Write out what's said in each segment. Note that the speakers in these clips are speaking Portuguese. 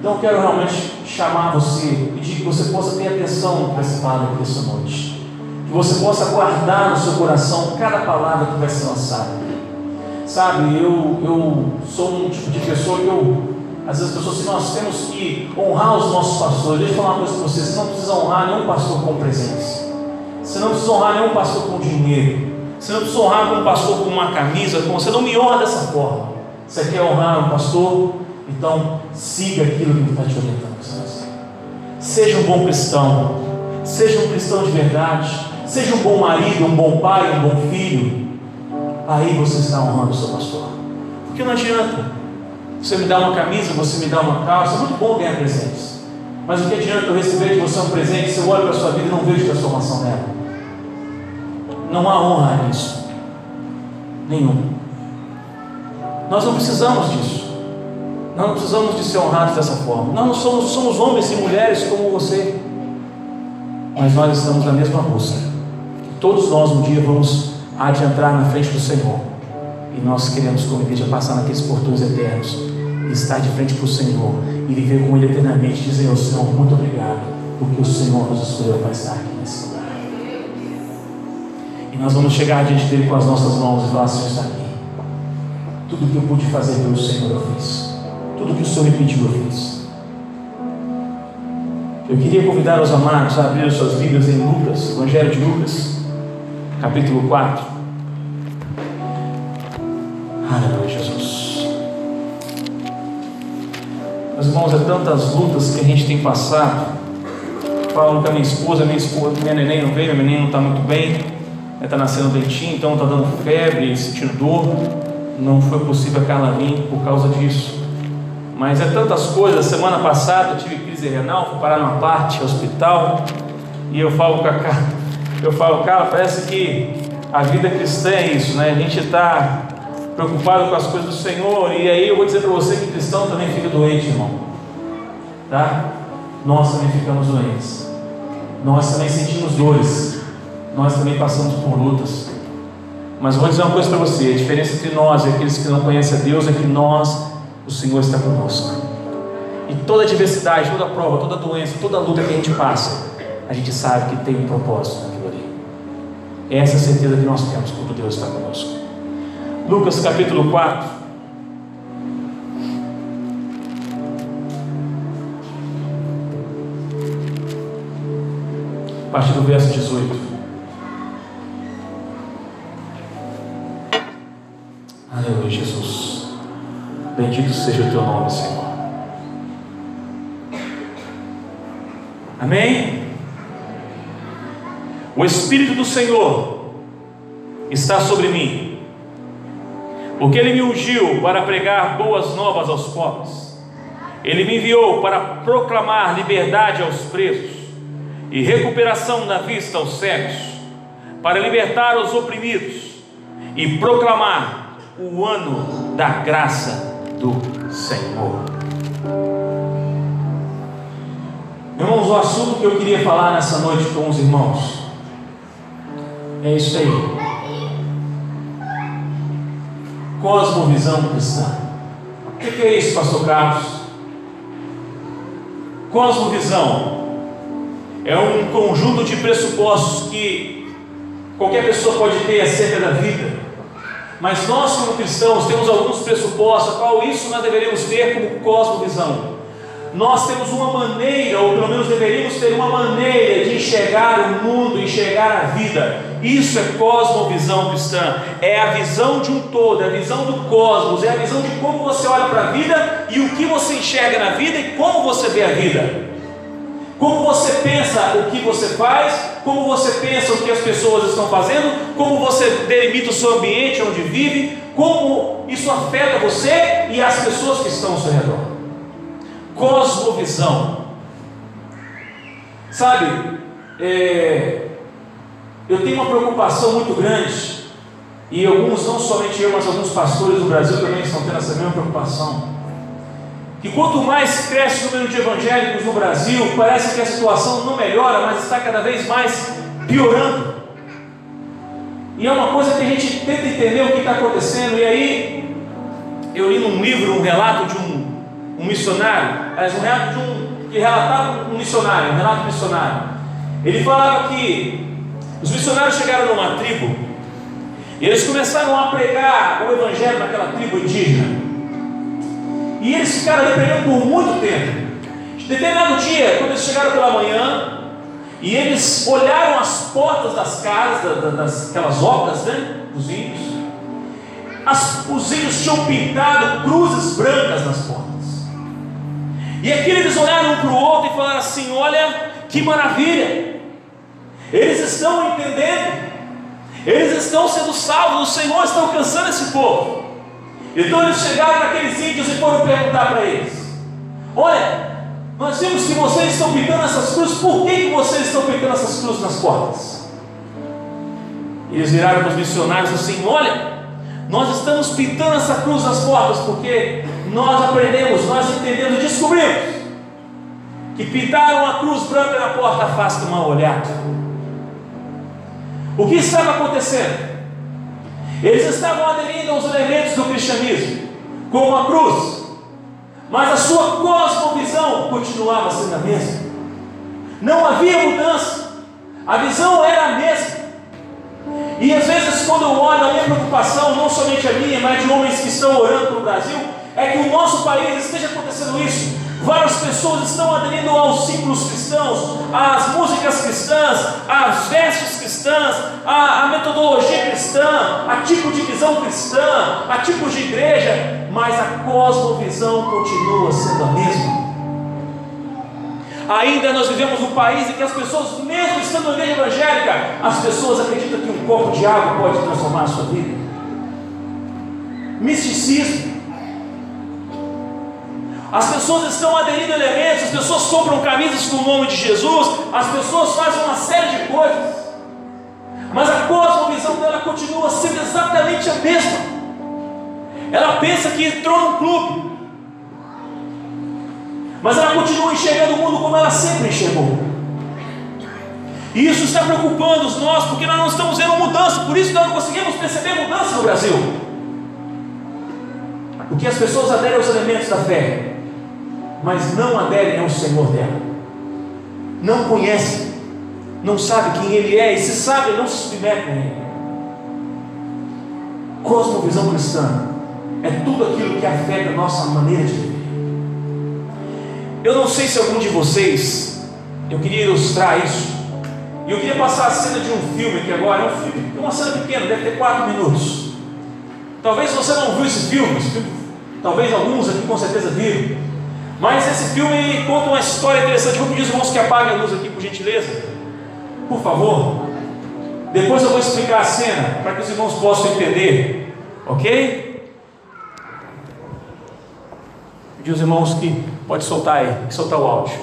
Então eu quero realmente chamar você, pedir que você possa ter atenção para essa palavra dessa noite. Que você possa guardar no seu coração cada palavra que vai ser lançada. Sabe, eu, eu sou um tipo de pessoa que eu. Às vezes as pessoas dizem, nós temos que honrar os nossos pastores. Deixa eu falar uma coisa para vocês, você não precisa honrar nenhum pastor com presença. Você não precisa honrar nenhum pastor com dinheiro. Você não precisa honrar um pastor com uma camisa. Você não me honra dessa forma. Você quer honrar um pastor? Então siga aquilo que ele está te orientando fazer. Seja um bom cristão. Seja um cristão de verdade. Seja um bom marido, um bom pai, um bom filho. Aí você está honrando o seu pastor. Porque não adianta. Você me dá uma camisa, você me dá uma calça. É muito bom ganhar presentes. Mas o que adianta eu receber de você um presente se eu olho para a sua vida e não vejo transformação nela? Não há honra nisso. Nenhum. Nós não precisamos disso. Nós não precisamos de ser honrados dessa forma. Nós não somos, somos homens e mulheres como você. Mas nós estamos na mesma busca. Todos nós um dia vamos adiantar na frente do Senhor. E nós queremos, como igreja, passar naqueles portões eternos. E estar de frente para o Senhor. E viver com Ele eternamente. Dizer ao Senhor, muito obrigado. Porque o Senhor nos escolheu para estar aqui nesse lugar. E nós vamos chegar diante dele com as nossas mãos e falar: Senhor, está aqui. Tudo que eu pude fazer pelo Senhor eu fiz. Tudo que o Senhor me pediu eu fiz. Eu queria convidar os amados a abrir as suas Bíblias em Lucas, Evangelho de Lucas, capítulo 4. Aleluia, Jesus. Meus irmãos, é tantas lutas que a gente tem passado. Falo com a minha esposa, minha esposa, minha neném não veio, minha neném não está muito bem está nascendo dentinho, então está dando febre, sentindo dor. Não foi possível a Carla vir por causa disso. Mas é tantas coisas. Semana passada eu tive crise renal, fui parar numa parte, hospital, e eu falo com a Carla, eu falo, cara, parece que a vida cristã é isso, né? A gente está preocupado com as coisas do Senhor, e aí eu vou dizer para você que cristão também fica doente, irmão. Tá? Nós também ficamos doentes. Nós também sentimos dores nós também passamos por lutas. Mas vou dizer uma coisa para você: a diferença entre nós e aqueles que não conhecem a Deus é que nós, o Senhor está conosco. E toda adversidade, toda prova, toda doença, toda luta que a gente passa, a gente sabe que tem um propósito naquilo ali. Essa é a certeza que nós temos quando Deus está conosco. Lucas capítulo 4. A partir do verso 18. Aleluia, Jesus. Bendito seja o teu nome, Senhor. Amém? O Espírito do Senhor está sobre mim, porque Ele me ungiu para pregar boas novas aos pobres, Ele me enviou para proclamar liberdade aos presos e recuperação na vista aos cegos, para libertar os oprimidos e proclamar o ano da graça do Senhor. Irmãos, o assunto que eu queria falar nessa noite com os irmãos é isso aí. Cosmovisão cristã. O que é isso, Pastor Carlos? Cosmovisão é um conjunto de pressupostos que qualquer pessoa pode ter acerca da vida mas nós, como cristãos, temos alguns pressupostos, qual isso nós deveríamos ter como cosmovisão. Nós temos uma maneira, ou pelo menos deveríamos ter uma maneira de enxergar o mundo, enxergar a vida. Isso é cosmovisão cristã. É a visão de um todo, é a visão do cosmos, é a visão de como você olha para a vida e o que você enxerga na vida e como você vê a vida. Como você pensa o que você faz, como você pensa o que as pessoas estão fazendo, como você delimita o seu ambiente onde vive, como isso afeta você e as pessoas que estão ao seu redor. Cosmovisão. Sabe, é, eu tenho uma preocupação muito grande, e alguns, não somente eu, mas alguns pastores do Brasil também estão tendo essa mesma preocupação que quanto mais cresce o número de evangélicos no Brasil, parece que a situação não melhora, mas está cada vez mais piorando. E é uma coisa que a gente tenta entender o que está acontecendo. E aí, eu li num livro um relato de um, um missionário, um relato de um que relatava um missionário, um relato missionário. Ele falava que os missionários chegaram numa tribo e eles começaram a pregar o evangelho naquela tribo indígena. E eles ficaram ali pregando por muito tempo. De determinado dia, quando eles chegaram pela manhã, e eles olharam as portas das casas, das, aquelas obras, né, dos índios, as, os índios tinham pintado cruzes brancas nas portas. E aqui eles olharam um para o outro e falaram assim: Olha que maravilha, eles estão entendendo, eles estão sendo salvos, o Senhor está alcançando esse povo. Então eles chegaram naqueles índios e foram perguntar para eles: Olha, nós vimos que vocês estão pintando essas cruzes, por que, que vocês estão pintando essas cruzes nas portas? E eles viraram para os missionários assim: Olha, nós estamos pintando essa cruz nas portas porque nós aprendemos, nós entendemos, descobrimos que pintaram a cruz branca na porta afasta o mal olhado. O que estava acontecendo? Eles estavam aderindo aos elementos do cristianismo, como a cruz, mas a sua cosmovisão continuava sendo a mesma. Não havia mudança, a visão era a mesma. E às vezes, quando eu olho, a minha preocupação, não somente a minha, mas de homens que estão orando para o Brasil, é que o nosso país esteja acontecendo isso. Várias pessoas estão aderindo aos símbolos cristãos, às músicas cristãs, às vestes cristãs, à, à metodologia cristã, a tipo de visão cristã, a tipo de igreja, mas a cosmovisão continua sendo a mesma. Ainda nós vivemos num país em que as pessoas, mesmo estando na igreja evangélica, as pessoas acreditam que um copo de água pode transformar a sua vida. Misticismo. As pessoas estão aderindo a elementos, as pessoas compram camisas com o nome de Jesus, as pessoas fazem uma série de coisas, mas a cosmovisão dela continua sendo exatamente a mesma. Ela pensa que entrou num clube, mas ela continua enxergando o mundo como ela sempre enxergou. E isso está preocupando os nós, porque nós não estamos vendo mudança, por isso nós não conseguimos perceber mudança no Brasil. Porque as pessoas aderem aos elementos da fé, mas não aderem ao Senhor dela. Não conhecem, não sabem quem Ele é, e se sabem, não se submetem a Ele. Cosmovisão cristã é tudo aquilo que afeta a nossa maneira de viver. Eu não sei se algum de vocês, eu queria ilustrar isso, e eu queria passar a cena de um filme que agora é um filme, uma cena pequena, deve ter quatro minutos. Talvez você não viu esse filme, esse filme talvez alguns aqui com certeza viram, mas esse filme conta uma história interessante. Vou pedir os irmãos que apaguem a luz aqui, por gentileza, por favor. Depois eu vou explicar a cena para que os irmãos possam entender, ok? Pedir os irmãos que pode soltar aí, soltar o áudio.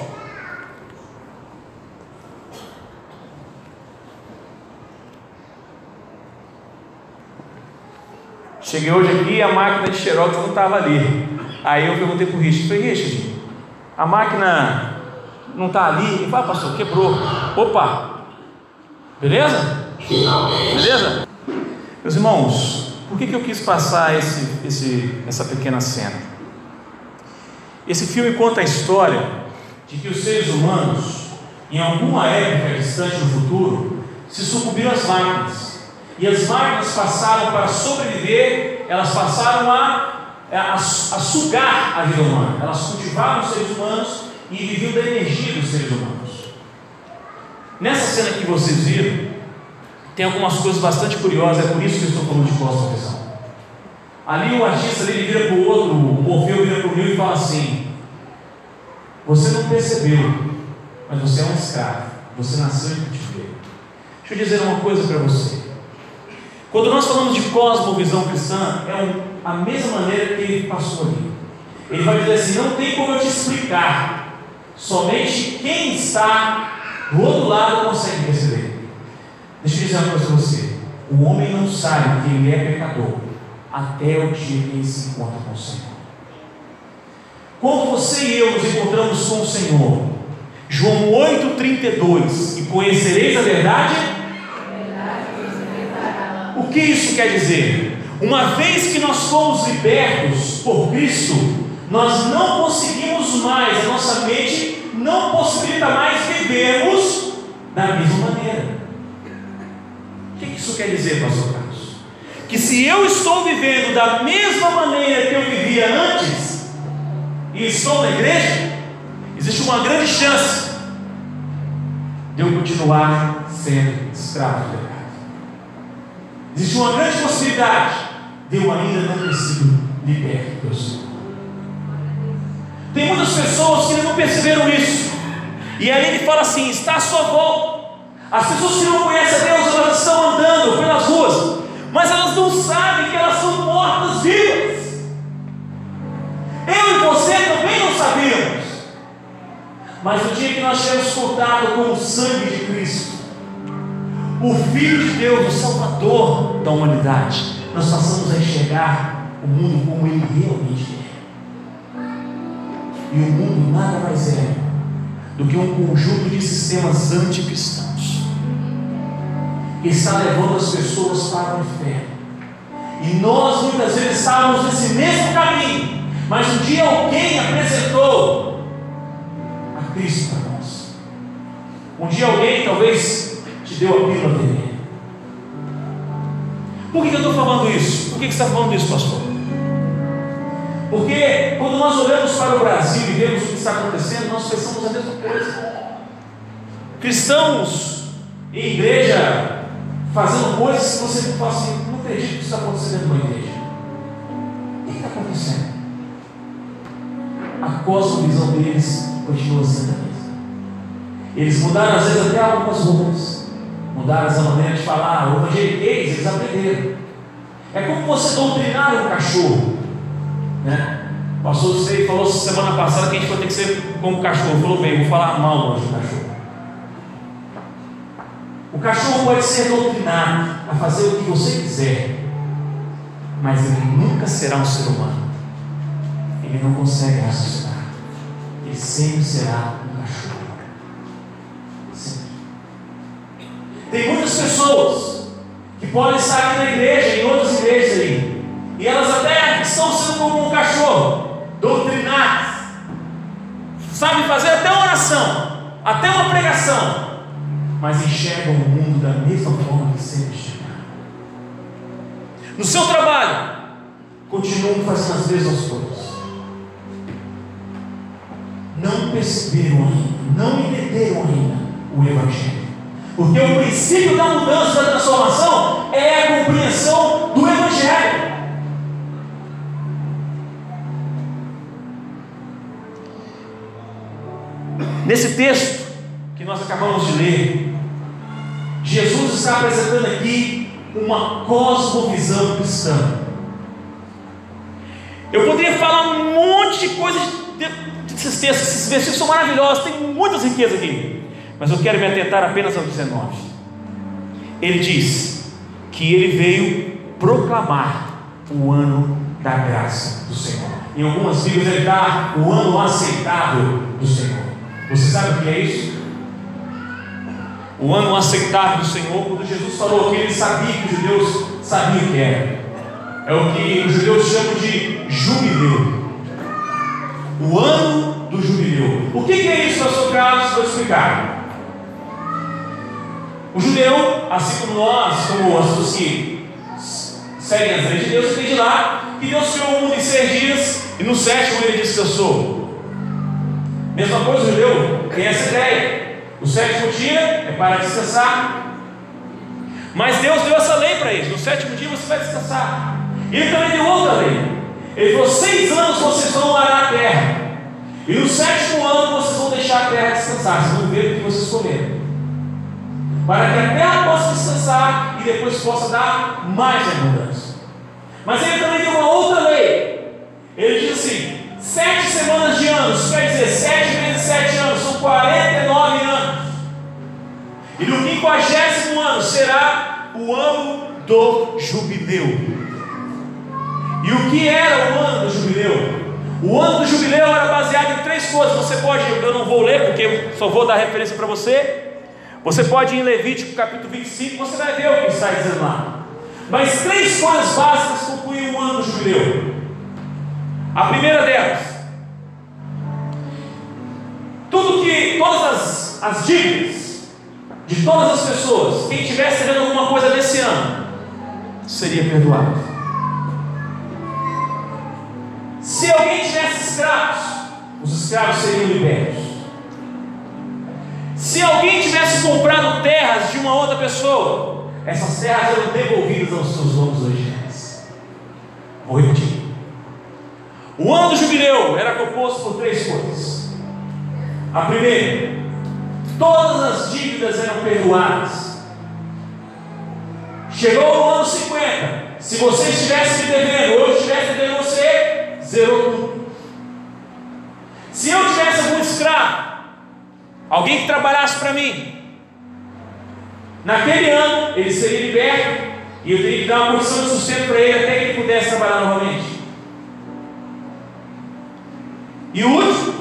Cheguei hoje aqui e a máquina de xerox não estava ali. Aí eu perguntei para o Richard, falei, Richard, a máquina não está ali? Ele falou, ah, pastor, quebrou. Opa! Beleza? Beleza? Meus irmãos, por que, que eu quis passar esse, esse, essa pequena cena? Esse filme conta a história de que os seres humanos, em alguma época distante no futuro, se sucumbiram às máquinas. E as máquinas passaram para sobreviver, elas passaram a, a, a sugar a vida humana. Elas cultivaram os seres humanos e viviam da energia dos seres humanos. Nessa cena que vocês viram, tem algumas coisas bastante curiosas, é por isso que eu estou falando de cosmovisão. Ali o artista ele vira para o outro, o Morfeu vira para o Rio e fala assim: Você não percebeu, mas você é um escravo, você nasceu em cativeiro. Deixa eu dizer uma coisa para você. Quando nós falamos de cosmovisão cristã, é um, a mesma maneira que ele passou ali. Ele vai dizer assim: Não tem como eu te explicar, somente quem está do outro lado consegue perceber. Deixa eu dizer uma coisa para você: o homem não sabe que ele é pecador até o dia que ele se encontra com o Senhor. Quando você e eu nos encontramos com o Senhor, João 8,32, e conhecereis a verdade? O que isso quer dizer? Uma vez que nós fomos libertos por Cristo, nós não conseguimos mais, a nossa mente não possibilita mais vivermos da mesma maneira. O que isso quer dizer, pastor Carlos? Que se eu estou vivendo da mesma maneira que eu vivia antes, e estou na igreja, existe uma grande chance de eu continuar sendo escravo do pecado. Existe uma grande possibilidade de eu ainda não sido liberto do Senhor. Tem muitas pessoas que não perceberam isso. E aí ele fala assim: está à sua volta. As pessoas que não conhecem a Deus, elas estão andando pelas ruas, mas elas não sabem que elas são mortas vivas. Eu e você também não sabíamos. Mas no dia que nós tivemos contato com o sangue de Cristo, o Filho de Deus, o Salvador da humanidade, nós passamos a enxergar o mundo como ele realmente é. E o mundo nada mais é do que um conjunto de sistemas anticristãos que está levando as pessoas para o inferno. E nós muitas vezes estávamos nesse mesmo caminho, mas um dia alguém apresentou a Cristo para nós. Um dia alguém talvez te deu a pílula dele. Por que, eu estou falando isso? Por que, você está falando isso, pastor? Porque quando nós olhamos para o Brasil e vemos o que está acontecendo, nós pensamos a mesma coisa. Cristãos em igreja fazendo coisas que você fala assim, não acredito que isso está acontecendo da igreja. O que está acontecendo? A cosmovisão deles continua sendo a mesma. Eles mudaram às vezes até algumas roupas, mudaram essa maneira de falar, o evangeliquez, eles aprenderam. É como você doutrinar um cachorro. Né? O pastor Sei falou semana passada que a gente vai ter que ser como cachorro. Falou bem, vou falar mal hoje do cachorro. O cachorro pode ser doutrinado a fazer o que você quiser, mas ele nunca será um ser humano. Ele não consegue raciocinar. Ele sempre será Tem muitas pessoas que podem estar aqui na igreja, em outras igrejas aí, e elas até estão sendo como um cachorro, doutrinadas, sabem fazer até uma oração, até uma pregação, mas enxergam o mundo da mesma forma que sempre enxergaram. No seu trabalho, continuam fazendo as mesmas coisas. Não perceberam ainda, não entenderam ainda o Evangelho. Porque o princípio da mudança, da transformação, é a compreensão do Evangelho. Nesse texto que nós acabamos de ler, Jesus está apresentando aqui uma cosmovisão cristã. Eu poderia falar um monte de coisas desses textos, esses versículos são maravilhosos, tem muitas riquezas aqui, mas eu quero me atentar apenas ao 19. Ele diz que ele veio proclamar o ano da graça do Senhor. Em algumas Bíblias ele dá o ano aceitável do Senhor. Você sabe o que é isso? O ano aceitável do Senhor, quando Jesus falou que ele sabia que os judeus sabiam o que era. É o que os judeus chamam de jubileu. O ano do jubileu. O que é isso, pastor Carlos? Vou explicar. O judeu, assim como nós, como as pessoas que seguem as leis de Deus, entende lá que Deus criou o mundo em seis dias e no sétimo ele descansou. Mesma coisa, o judeu tem essa ideia. O sétimo dia é para descansar. Mas Deus deu essa lei para eles: no sétimo dia você vai descansar. Ele também deu outra lei. Ele falou: seis anos vocês vão arar a terra. E no sétimo ano vocês vão deixar a terra descansar. Vocês vão ver o que vocês comeram. Para que a terra possa descansar e depois possa dar mais abundância. Mas ele também deu uma outra lei. Ele diz assim: Sete semanas de anos, quer dizer, sete vezes sete anos, são 49 anos. E no quinquagésimo ano será o ano do jubileu. E o que era o ano do jubileu? O ano do jubileu era baseado em três coisas. Você pode, eu não vou ler, porque só vou dar referência para você. Você pode ir em Levítico capítulo 25, você vai ver o que está dizendo lá. Mas três coisas básicas concluem um ano judeu. A primeira delas, tudo que, todas as, as dívidas de todas as pessoas, quem estivesse vendo alguma coisa nesse ano, seria perdoado. Se alguém tivesse escravos, os escravos seriam libertos. Se alguém tivesse comprado terras de uma outra pessoa, essas terras eram devolvidas aos seus donos originais. Vou repetir. O ano do jubileu era composto por três coisas. A primeira, todas as dívidas eram perdoadas. Chegou o ano 50. Se você estivesse me devendo, ou eu estivesse devendo você, zerou tudo. Se eu tivesse algum escravo, alguém que trabalhasse para mim, naquele ano ele seria liberto e eu teria que dar uma condição de sustento para ele até que ele pudesse trabalhar novamente. E último,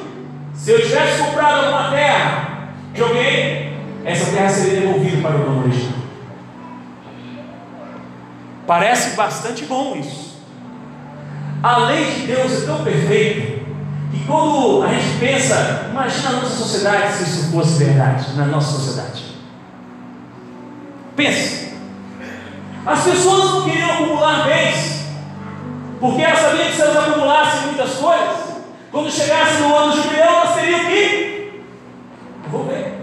se eu tivesse comprado alguma terra de alguém, essa terra seria devolvida para o dono original. Parece bastante bom isso. A lei de Deus é tão perfeita que quando a pensa, imagina a nossa sociedade se isso fosse verdade, na nossa sociedade. Pense. As pessoas não queriam acumular bens, porque elas sabiam que se elas acumulassem muitas coisas, quando chegasse no ano jubileu, nós teríamos que devolver.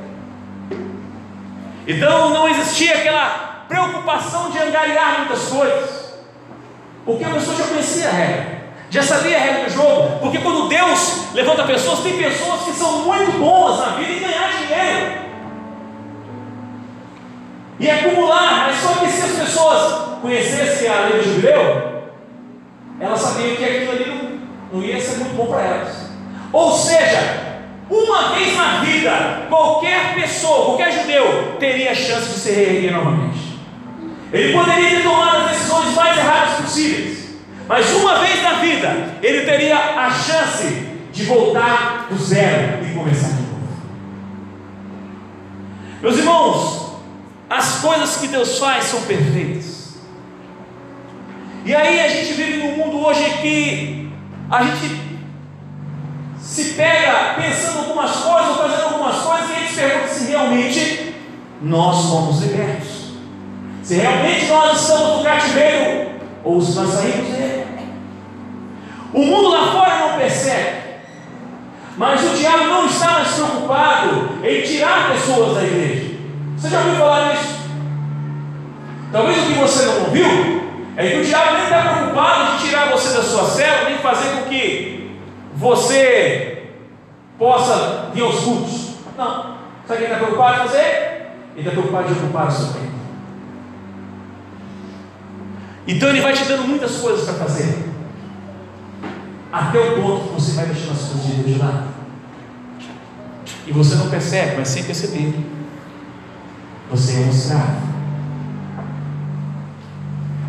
Então não existia aquela preocupação de angariar muitas coisas, porque a pessoa já conhecia a regra, já sabia a regra do jogo. Porque quando Deus levanta pessoas, tem pessoas que são muito boas na vida em ganhar dinheiro e acumular, mas só que se as pessoas conhecessem a lei do jubileu, elas sabiam que aquilo ali não não ia ser muito bom para elas. Ou seja, uma vez na vida, qualquer pessoa, qualquer judeu, teria a chance de se reerguer novamente. Ele poderia ter tomado as decisões mais erradas possíveis, mas uma vez na vida, ele teria a chance de voltar do zero e começar de novo. Meus irmãos, as coisas que Deus faz são perfeitas. E aí a gente vive num mundo hoje que a gente se pega pensando algumas coisas, fazendo algumas coisas, e a gente pergunta se realmente nós somos libertos. Se realmente nós estamos no cativeiro, ou se nós saímos dele. O mundo lá fora não percebe. Mas o diabo não está mais preocupado em tirar pessoas da igreja. Você já ouviu falar nisso? Talvez o que você não ouviu é que o diabo nem está preocupado de tirar você da sua célula, nem fazer com que você possa vir aos cultos. Não. Sabe o que ele está preocupado em fazer? Ele está preocupado de ocupar o seu tempo. Então ele vai te dando muitas coisas para fazer. Até o ponto que você vai deixando as coisas de Deus de lado. E você não percebe, mas sem perceber. Você é um escravo.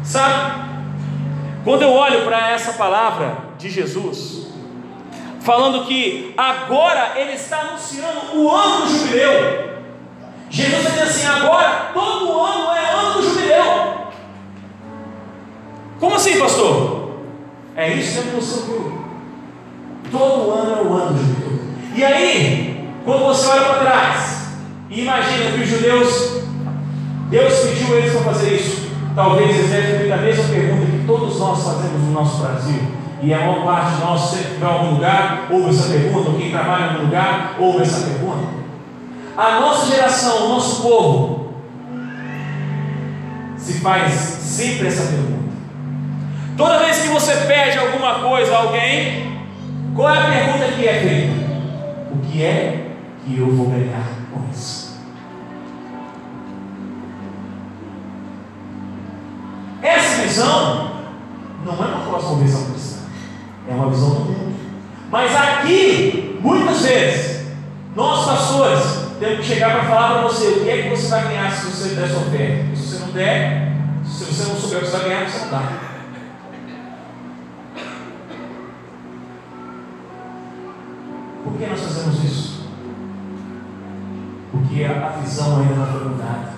Sabe? Quando eu olho para essa palavra de Jesus, falando que agora ele está anunciando o ano do jubileu. Jesus dizendo assim: agora todo ano é ano do. Como assim, pastor? É isso que você ouviu. Todo ano é o ano jubileu. E aí, quando você olha para trás e imagina que os judeus, Deus pediu eles para fazer isso. Talvez eles devem feito a mesma pergunta que todos nós fazemos no nosso Brasil. E a maior parte de nós, sempre vai a algum lugar, ouve essa pergunta, ou quem trabalha em algum lugar, ouve essa pergunta. A nossa geração, o nosso povo, se faz sempre essa pergunta. Toda vez que você pede alguma coisa a alguém, qual é a pergunta que é feita? O que é que eu vou ganhar com isso? Essa visão não é uma próxima visão cristã, é uma visão do mundo. Mas aqui, muitas vezes, nós pastores temos que chegar para falar para você o que é que você vai ganhar se você der sua oferta. Se você não der, se você não souber o que você vai ganhar, você não dá. Por que nós fazemos isso? Porque a visão ainda não foi mudada.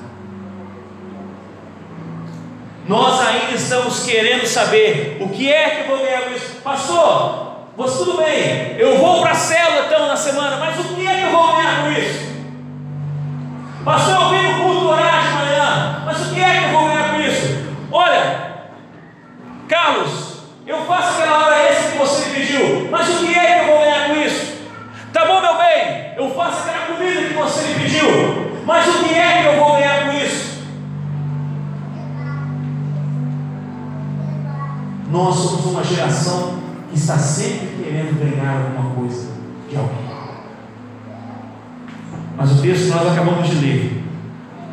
Nós ainda estamos querendo saber o que é que eu vou ganhar com isso. Pastor, você tudo bem, eu vou para a célula então na semana, mas o que é que eu vou ganhar com isso? Pastor, eu vim no o orar de manhã, mas o que é que eu vou ganhar com isso? Olha, Carlos, eu faço Mas o que é que eu vou ganhar com isso? Nós somos uma geração que está sempre querendo ganhar alguma coisa de alguém. Mas o texto que nós acabamos de ler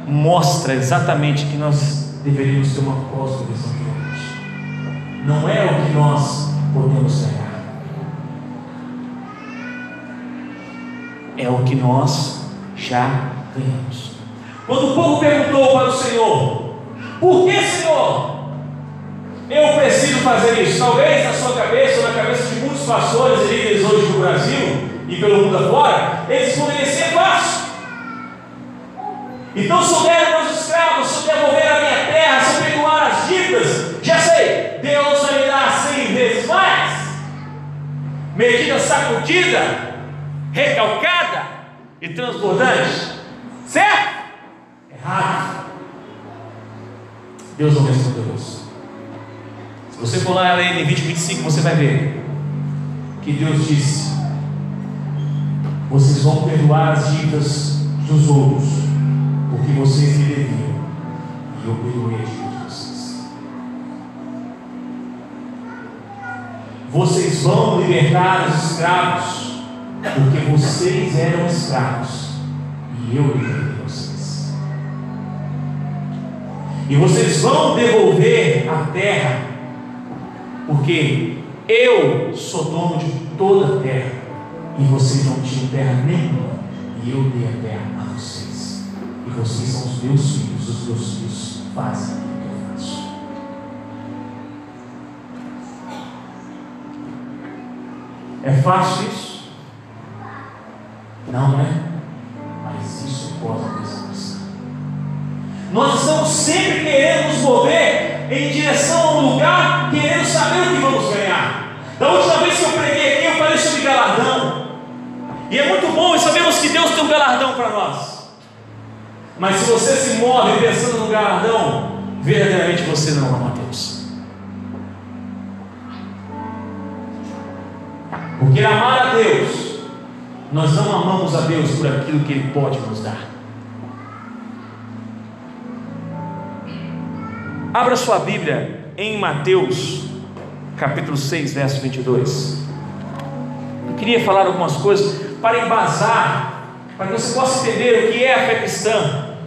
mostra exatamente que nós deveríamos ter uma cosmovisão diferente. Não é o que nós podemos ganhar. é o que nós já ganhamos. Quando o povo perguntou para o Senhor: Por que, Senhor? Eu preciso fazer isso. Talvez na sua cabeça ou na cabeça de muitos pastores e líderes hoje no Brasil e pelo mundo afora, eles poderiam ser fácil. Então, der meus escravos, se devolver a minha terra, se perdoar as dívidas, já sei, Deus vai me dar cem vezes mais. Medida sacudida, recalcada e transbordante. Certo? Errado. Deus não respondeu isso. Se você for lá ler em 20, 25, você vai ver que Deus disse: Vocês vão perdoar as dívidas dos outros porque vocês me deviam, e eu perdoei a de vocês. Vocês vão libertar os escravos, porque vocês eram escravos, eu libertei vocês. E vocês vão devolver a terra, porque eu sou dono de toda a terra, e vocês não tinham terra nenhuma, e eu dei a terra a vocês e vocês são os meus filhos, os meus filhos fazem o que eu faço. É fácil isso? Não, né? Mas direção a um lugar, querendo saber o que vamos ganhar. Da última vez que eu preguei aqui, eu falei sobre galardão. E é muito bom e sabemos que Deus tem um galardão para nós. Mas se você se move pensando no galardão, verdadeiramente você não ama Deus. Porque amar a Deus, nós não amamos a Deus por aquilo que Ele pode nos dar. Abra sua Bíblia em Mateus, capítulo 6, verso 22. Eu queria falar algumas coisas para embasar para que você possa entender o que é a fé cristã,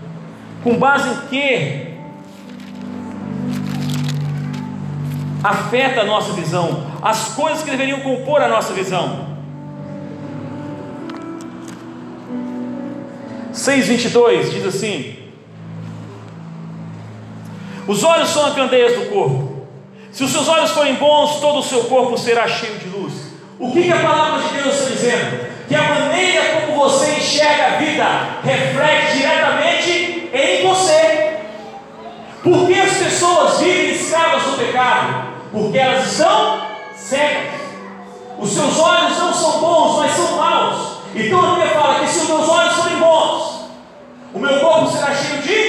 com base em que afeta a nossa visão, as coisas que deveriam compor a nossa visão. 6,22 diz assim: Os olhos são as candeias do corpo. Se os seus olhos forem bons, todo o seu corpo será cheio de luz. O que, que a palavra de Deus está dizendo? que a maneira como você enxerga a vida reflete diretamente em você. Por que as pessoas vivem escravas do pecado? Porque elas estão cegas. Os seus olhos não são bons, mas são maus. Então a Bíblia fala que se os meus olhos forem bons, o meu corpo será cheio de.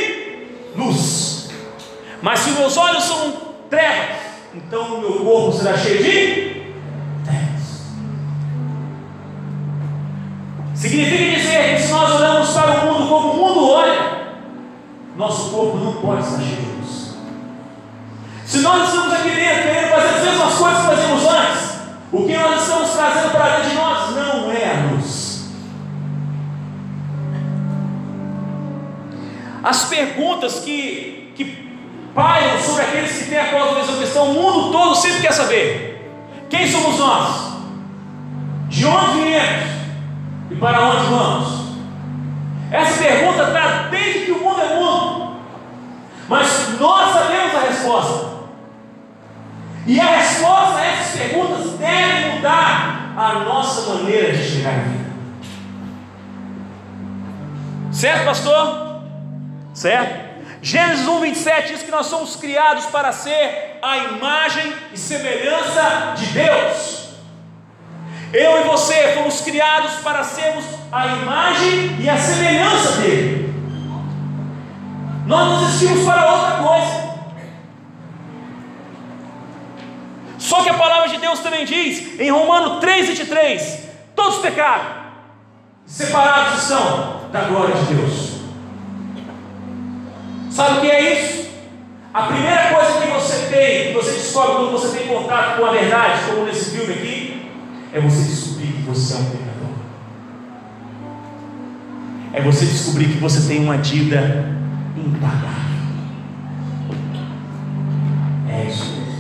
Mas se meus olhos são trevas, então o meu corpo será cheio de Significa dizer que se nós olhamos para o mundo como o mundo olha, nosso corpo não pode estar cheio de luz. Se nós estamos aqui dentro querendo fazer as mesmas coisas que fazíamos antes, o que nós estamos trazendo para dentro de nós não é a luz. As perguntas que, pairam sobre aqueles que têm a cosmovisão cristã, o mundo todo sempre quer saber: quem somos nós? De onde viemos? E para onde vamos? Essa pergunta está desde que o mundo é mundo. Mas nós sabemos a resposta. E a resposta a essas perguntas deve mudar a nossa maneira de chegar à vida. Certo, pastor? Certo? Gênesis 1, 27 diz que nós somos criados para ser a imagem e semelhança de Deus. Eu e você fomos criados para sermos a imagem e a semelhança dele. Nós não existimos para outra coisa. Só que a palavra de Deus também diz, em Romano 3,23: todos pecaram, separados estão da glória de Deus. Sabe o que é isso? A primeira coisa que você tem, que você descobre quando você tem contato com a verdade, como nesse filme aqui, é você descobrir que você é um pecador. É você descobrir que você tem uma dívida impagável. É isso mesmo.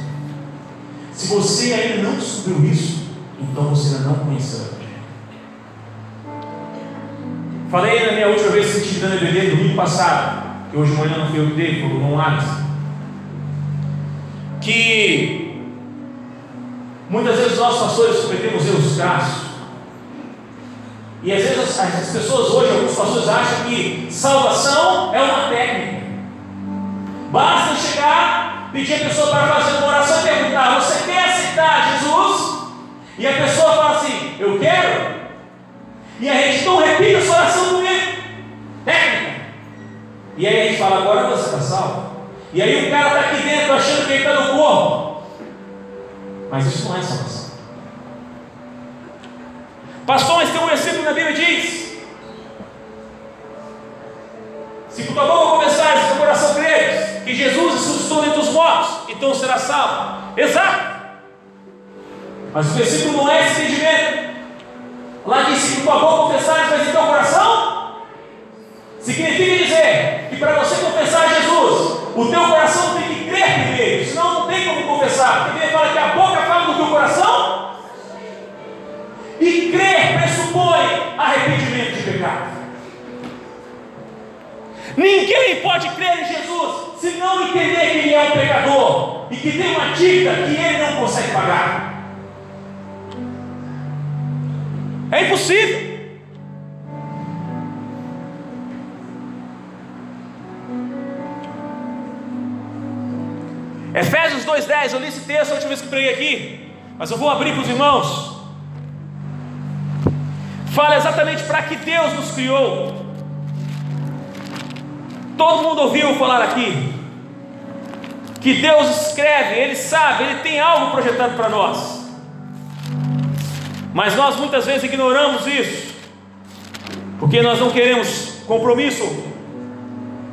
Se você ainda não descobriu isso, então você ainda não conheceu a. Falei na minha última vez que estive dando EBD domingo passado, que hoje de manhã não foi eu que dei, foi o Alisson, que muitas vezes nós pastores cometemos erros crassos. E às vezes as, as pessoas hoje, alguns pastores acham que salvação é uma técnica. Basta chegar, pedir a pessoa para fazer uma oração e perguntar: Você quer aceitar Jesus? E a pessoa fala assim: Eu quero. E a gente então repite essa oração comigo. E aí a gente fala: Agora você está salvo. E aí o cara está aqui dentro achando que ele está no corpo. Mas isso não é salvação. Pastor, mas tem um versículo na Bíblia diz: Se com tua boca confessares, se com o coração creres, que Jesus ressuscitou dentre os mortos, então será salvo. Exato. Mas o versículo não é esse entendimento. Lá diz: Se com tua boca confessares, mas em teu coração, significa dizer que para você confessar Jesus, o teu coração tem que crer primeiro, senão não tem como confessar. Porque ele fala que a boca fala do teu coração e crer pressupõe arrependimento de pecado. Ninguém pode crer em Jesus se não entender que ele é um pecador e que tem uma dívida que ele não consegue pagar. É impossível. Efésios 2,10, eu li esse texto a última vez que preguei aqui, mas eu vou abrir para os irmãos fala exatamente para que Deus nos criou. Todo mundo ouviu falar aqui que Deus escreve, Ele sabe, Ele tem algo projetado para nós. Mas nós muitas vezes ignoramos isso, porque nós não queremos compromisso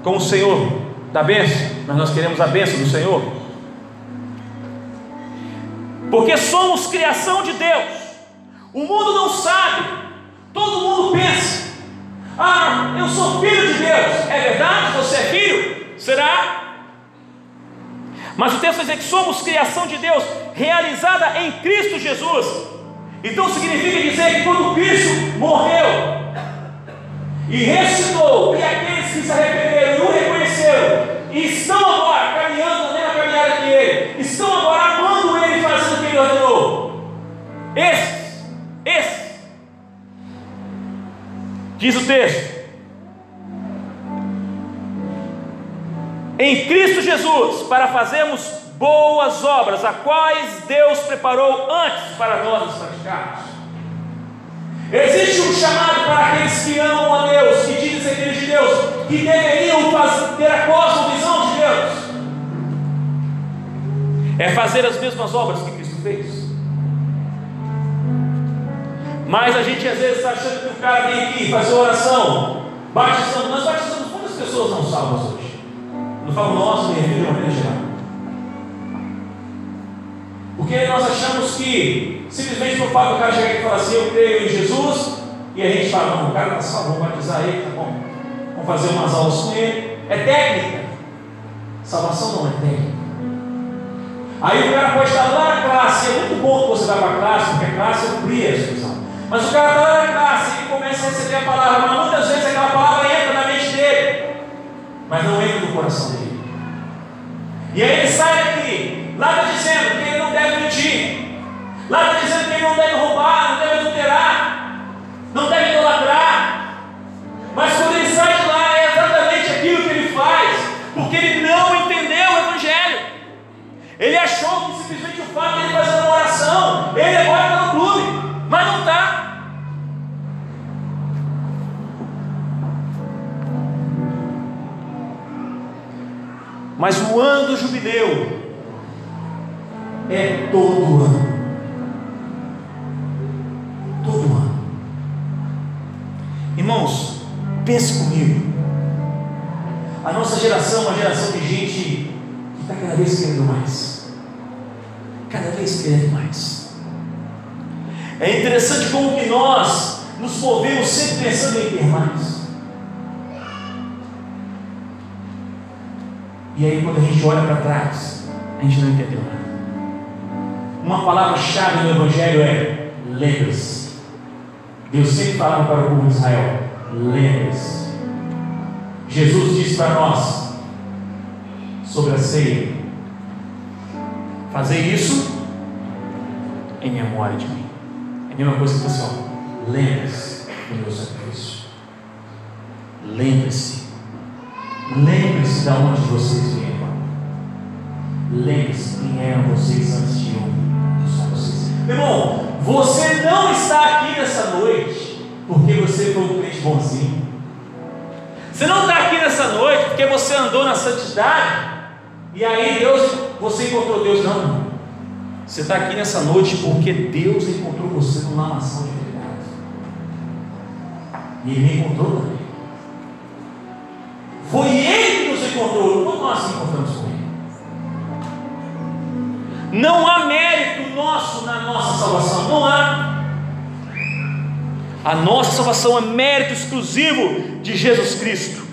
com o Senhor da bênção, mas nós queremos a bênção do Senhor. Porque somos criação de Deus. O mundo não sabe, Todo mundo pensa: ah, eu sou filho de Deus. É verdade? Você é filho? Será? Mas o texto diz que somos criação de Deus, realizada em Cristo Jesus. Então significa dizer que quando Cristo morreu e ressuscitou, e aqueles que se arrependeram e o reconheceram, e estão agora caminhando na mesma caminhada que Ele, estão agora fazendo o que Ele ordenou. Esses, esses Diz o texto: Em Cristo Jesus, para fazermos boas obras, a quais Deus preparou antes para nós as praticarmos. Existe um chamado para aqueles que amam a Deus, que dizem ser filhos de Deus, que deveriam fazer, ter a cosmovisão de Deus. É fazer as mesmas obras que fez. Mas a gente às vezes está achando que o cara vem aqui fazer oração, batizando. Nós batizamos quantas pessoas não salvas hoje? Não falo nós, minha vida, uma maneira geral. Porque nós achamos que simplesmente por fato do cara chegar e falar assim, eu creio em Jesus, e a gente fala, não, o cara está salvo, vamos batizar ele, tá bom. Vamos fazer umas aulas com ele. É técnica. Salvação não é técnica. Aí o cara pode estar lá na classe, é muito bom que você vá para a classe, porque a classe amplia a sua mas o cara está lá na classe e começa a receber a palavra, mas muitas vezes aquela palavra entra na mente dele, mas não entra no coração dele. E aí ele sai daqui, lá está dizendo que ele não deve mentir, lá está dizendo que ele não deve roubar, não deve adulterar, não deve idolatrar. Mas quando ele sai de lá, é exatamente aquilo que ele faz, porque ele não entendeu o Evangelho. Ele achou que simplesmente o fato de ele fazer uma oração, ele agora está no clube, mas não está. Mas o ano do jubileu é todo ano. Todo ano. Irmãos, pense comigo. A nossa geração é uma geração de gente está cada vez querendo mais. Cada vez querendo mais. É interessante como que nós nos movemos sempre pensando em ter mais. E aí quando a gente olha para trás, a gente não entendeu nada. Uma palavra-chave no Evangelho é lembre-se. Deus sempre falava para o povo de Israel: lembre-se. Jesus disse para nós sobre a ceia: fazer isso em memória de mim. É a mesma coisa que pessoal. Lembre-se do meu sacrifício. Lembre-se. Lembre-se de onde vocês vieram. Lembre-se quem eram vocês antes de eu vocês. Meu irmão, você não está aqui nessa noite porque você foi um crente bonzinho. Você não está aqui nessa noite porque você andou na santidade e aí Deus, você encontrou Deus, não. Você está aqui nessa noite porque Deus encontrou você numa lamação de verdade. E Ele encontrou também. Foi Ele que nos encontrou, não nós encontramos com Ele. Não há mérito nosso na nossa salvação, não há. A nossa salvação é mérito exclusivo de Jesus Cristo.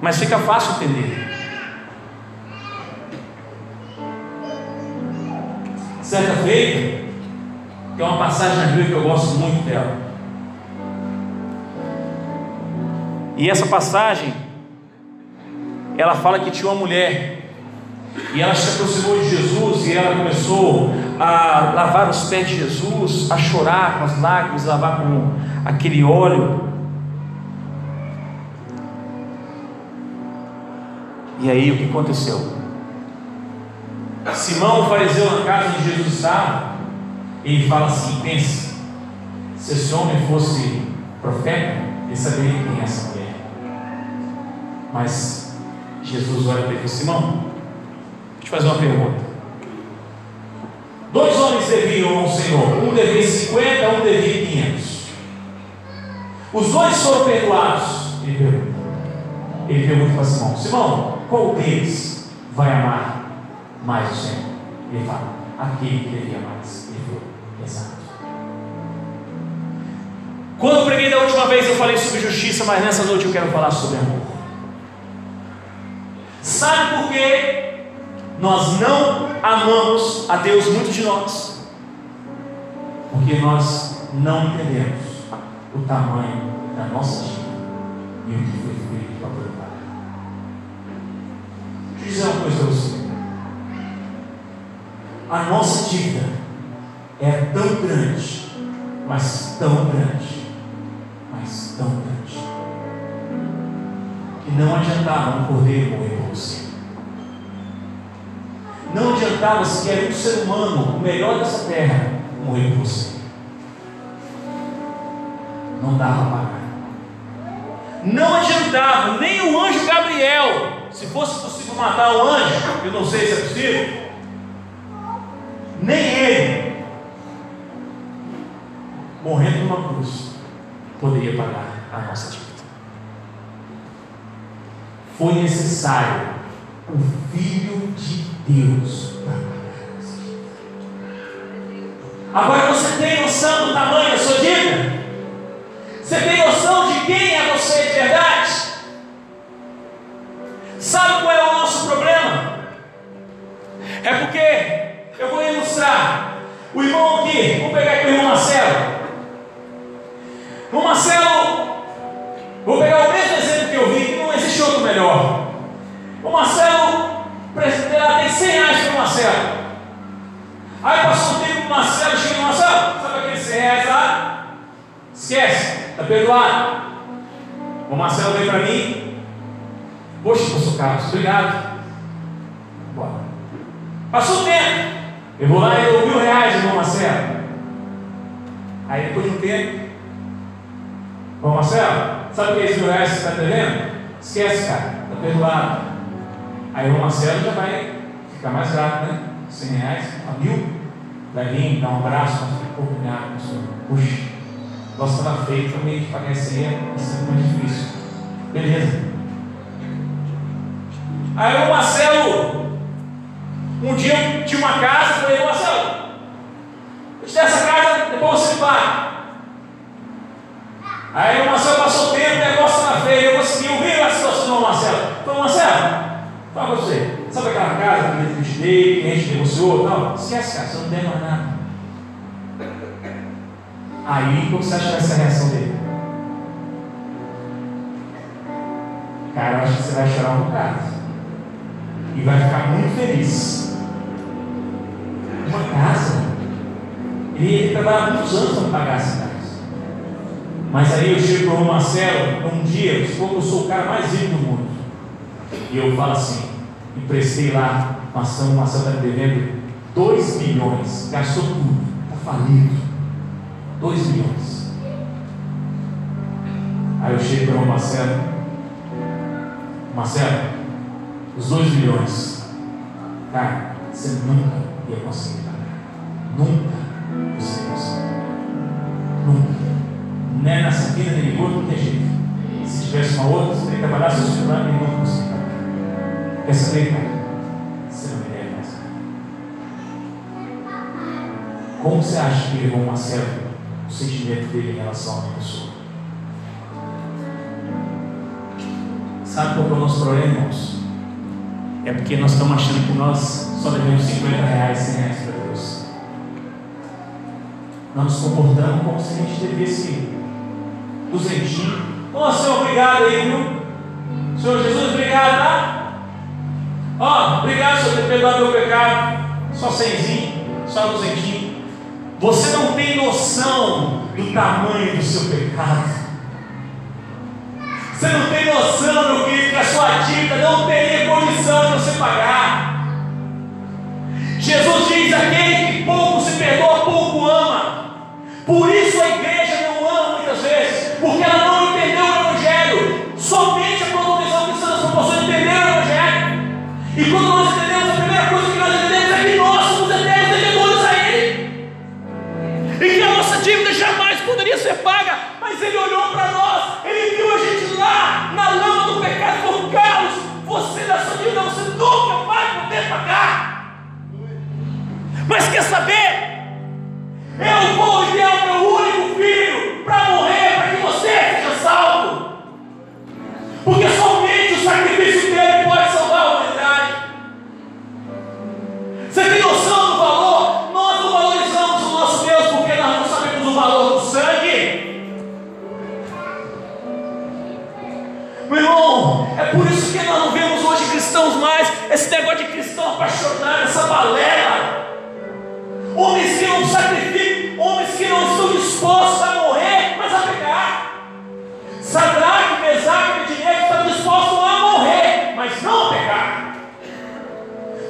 Mas fica fácil entender. Certa feita, tem uma passagem na Bíblia que eu gosto muito dela. E essa passagem, ela fala que tinha uma mulher, e ela se aproximou de Jesus, e ela começou a lavar os pés de Jesus, a chorar com as lágrimas, lavar com aquele óleo. E aí o que aconteceu? Simão, o fariseu, na casa onde Jesus estava, ele fala assim: pense, se esse homem fosse profeta, ele saberia quem é essa mulher. Mas Jesus olha para ele Simão, deixa eu te fazer uma pergunta. Dois homens deviam ao Senhor, um devia 50, um devia 500. Os dois foram perdoados. Ele pergunta. Ele pergunta para Simão: Simão, qual deles vai amar mais o Senhor. Ele fala, aquele que devia mais. Ele falou, exato. Quando preguei da última vez, eu falei sobre justiça, mas nessa noite eu quero falar sobre amor. Sabe por que nós não amamos a Deus, muito de nós? Porque nós não entendemos o tamanho da nossa dívida e o que foi feito para eu dizer uma coisa para você. A nossa dívida é tão grande, mas tão grande, mas tão grande, que não adiantava um cordeiro morrer por você. Não adiantava sequer um ser humano, o melhor dessa terra, morrer por você. Não dava para pagar. Não adiantava nem o anjo Gabriel. Se fosse possível matar o anjo, eu não sei se é possível nem ele, morrendo numa cruz, poderia pagar a nossa dívida. Foi necessário o Filho de Deus para pagar. Agora você tem noção do tamanho da sua dívida? Você tem noção de quem é você de verdade? É porque eu vou ilustrar. O irmão aqui, vamos pegar aqui o irmão Marcelo. O Marcelo, vou pegar o mesmo exemplo que eu vi, não existe outro melhor. O Marcelo, tem 100 reais para o Marcelo. Aí passou um tempo o Marcelo, chega no Marcelo, sabe aqueles 100 reais lá? Esquece, está perdoado. O Marcelo veio para mim, poxa, professor Carlos, obrigado. Bora. Passou o tempo. Eu vou lá e dou mil reais, irmão Marcelo. Aí depois de um tempo, irmão Marcelo, sabe o que é mil reais que você está devendo? Esquece, cara, está perdoado. Aí o irmão Marcelo já vai ficar mais grato, né? 100 reais, a mil, vai vir, dar um abraço, mas obrigado, pastor. Puxa, nossa, estava feito, também de pagar esse aí é sempre mais difícil. Beleza. Aí o Marcelo, um dia tinha uma casa, eu falei, Marcelo, eu te dei essa casa, depois você paga. Aí o Marcelo passou o tempo, o negócio na feira, eu consegui ouvir a situação Marcelo. Falei, Marcelo, fala você, sabe aquela casa que eu te dei, que a gente negociou? Não, esquece, cara, você não tem mais nada. Aí, como você acha que vai ser a reação dele? Cara, eu acho que você vai chorar um bocado. E vai ficar muito feliz. Uma casa. Ele ia trabalhar muitos anos para pagar essa casa. Mas aí eu chego para o Marcelo, um dia, como eu sou o cara mais rico do mundo. E eu falo assim, emprestei lá uma ação, o Marcelo está me devendo 2 bilhões, gastou tudo, está falido. 2 milhões. Aí eu chego para o Marcelo, Marcelo, os 2 milhões, cara, você nunca ia conseguir pagar. Nunca você ia conseguir. Nunca. É nessa vida nem em não tem jeito. Se tivesse uma outra, você teria que trabalhar seu celular e não conseguir. Essa lei, cara, você não me deve mais. Como você acha que levou o Marcelo o sentimento dele em relação a uma pessoa. Sabe qual é o nosso problema, irmãos? É porque nós estamos achando que nós só devemos 50 reais, 100 reais para Deus. Nós nos comportamos como se a gente devesse duzentinho. Ô Senhor, obrigado aí, viu? Senhor Jesus, obrigado, tá? Ó, obrigado, Senhor, por perdoar meu pecado. Só cenzinho, só duzentinho. Você não tem noção do tamanho do seu pecado. Você não tem noção, meu que a sua dívida não teria condição de você pagar. Jesus diz: aquele que pouco se perdoa, pouco ama. Por isso a igreja não ama muitas vezes, porque ela não entendeu o Evangelho. Somente a promoção cristã das proporções entendeu o Evangelho. E quando nós entendemos, a primeira coisa que nós entendemos é que nós somos eternos devedores a Ele. E que a nossa dívida jamais poderia ser paga. Mas Ele olhou para nós, saber? Eu vou enviar o meu único filho para morrer, para que você seja salvo. Porque somente o sacrifício dele pode salvar a humanidade. Você tem noção do valor? Nós não valorizamos o nosso Deus porque nós não sabemos o valor do sangue. Meu irmão, é por isso que nós não vemos hoje cristãos mais esse negócio de cristão apaixonado, essa balela. Homens que não sacrificam, homens que não estão dispostos a morrer, mas a pecar. Sadraque, Mesaque e Abednego estão dispostos a morrer, mas não a pecar.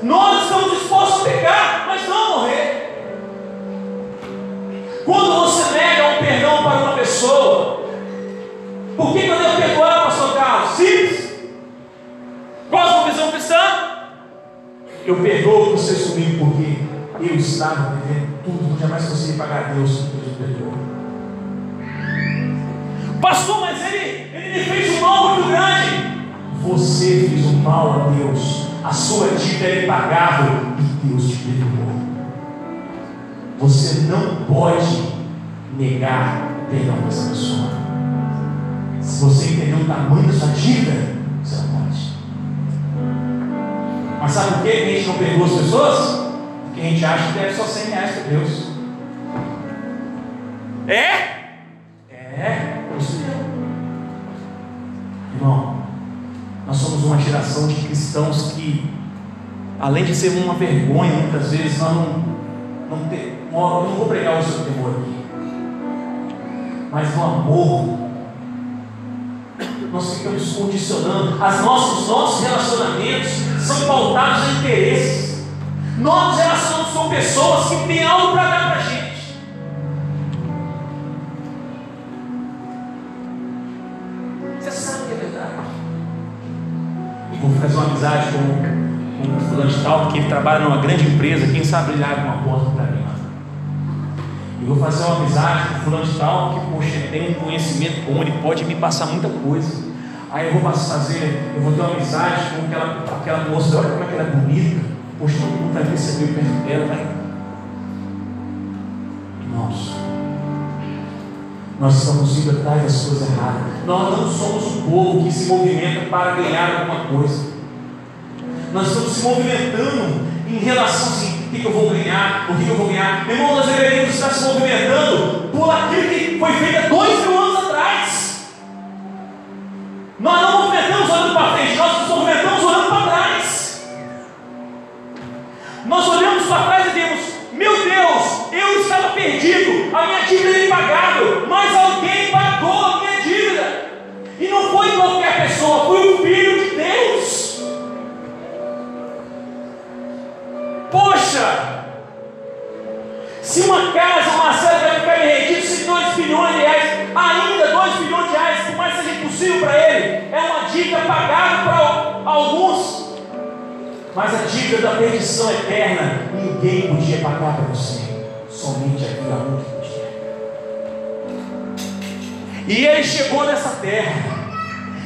Nós estamos dispostos a pecar, mas não a morrer. Quando você nega um perdão para uma pessoa, por que eu devo perdoar, pastor Carlos? Simples. Qual a sua visão cristã? Eu perdoo você sumiu porque eu estava devendo tudo, não jamais consegui pagar a Deus, Deus perdoou. Pastor, mas ele, ele me fez um mal muito grande. Você fez um mal a Deus, a sua dívida é impagável e Deus te perdoou. Você não pode negar perdão dessa pessoa. Se você entendeu o tamanho da sua dívida, você não pode. Mas sabe por que a gente não perdoa as pessoas? Que a gente acha que deve só 100 reais para Deus. É? É, isso mesmo. Irmão, nós somos uma geração de cristãos que, além de ser uma vergonha, muitas vezes nós não, não, te, não, não vou pregar o seu temor aqui, mas no amor, nós ficamos condicionando, as nossos, nossos relacionamentos são pautados em interesses. Nós relacionamos com pessoas que têm algo para dar para a gente. Você sabe que é verdade. Eu vou fazer uma amizade com, um fulano de tal, porque ele trabalha numa grande empresa, quem sabe ele abre uma porta para mim. Eu vou fazer uma amizade com fulano de tal, que poxa, tem um conhecimento bom, ele pode me passar muita coisa. Aí eu vou fazer, eu vou ter uma amizade com aquela, aquela moça, olha como é que ela é bonita. Poxa, todo mundo vai receber perto dela, vai. Irmãos, nós estamos indo atrás das coisas erradas. Nós não somos o povo que se movimenta para ganhar alguma coisa. Nós estamos se movimentando em relação assim, o que, eu vou ganhar, o que, eu vou ganhar. Meu irmão, nós deveríamos estar se movimentando por aquilo que foi feito há dois mil anos atrás. Nós não movimentamos olhando para frente, nós nos movimentamos olhando para trás. Nós olhamos para trás e dizemos: Meu Deus, eu estava perdido, a minha dívida era impagável, mas alguém pagou a minha dívida. E não foi qualquer pessoa, foi o Filho de Deus. Poxa! Se uma casa, uma sede vai ficar derretida, se 2 bilhões de reais, ainda 2 bilhões de reais, por mais seja impossível para ele, é uma dívida pagada para alguns. Mas a dívida da perdição eterna, ninguém podia pagar para você, somente aquele amor que podia. E ele chegou nessa terra,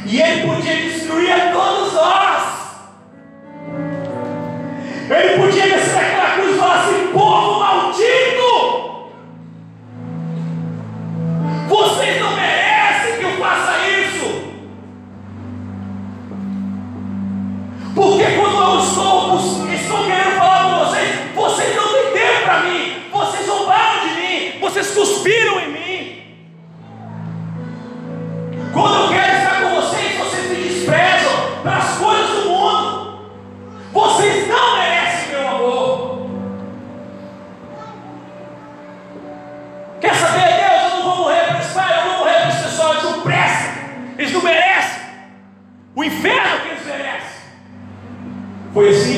e ele podia destruir a todos nós. Ele podia descer daquela cruz e falar assim: povo maldito, vocês não merecem que eu faça isso. Porque estou, querendo falar com vocês, vocês não têm tempo para mim, vocês zombaram de mim, vocês cuspiram em mim. Quando eu quero estar com vocês, vocês me desprezam para as coisas do mundo. Vocês não merecem. Quer saber, Deus? Eu não vou morrer para esse pai, eu vou morrer para esse pessoal, eles não prestam, eles não merecem. O inferno que eles merecem. Foi assim?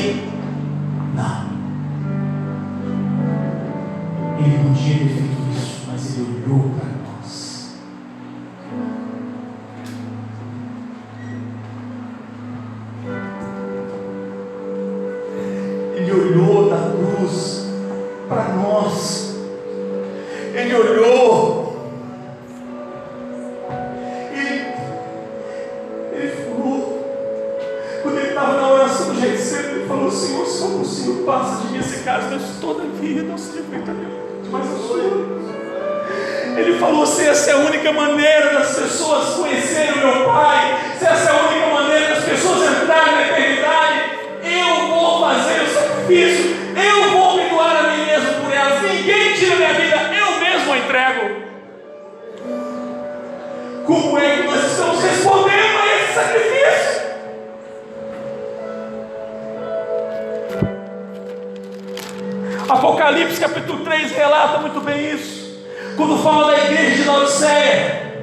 Apocalipse capítulo 3 relata muito bem isso. Quando fala da igreja de Laodiceia,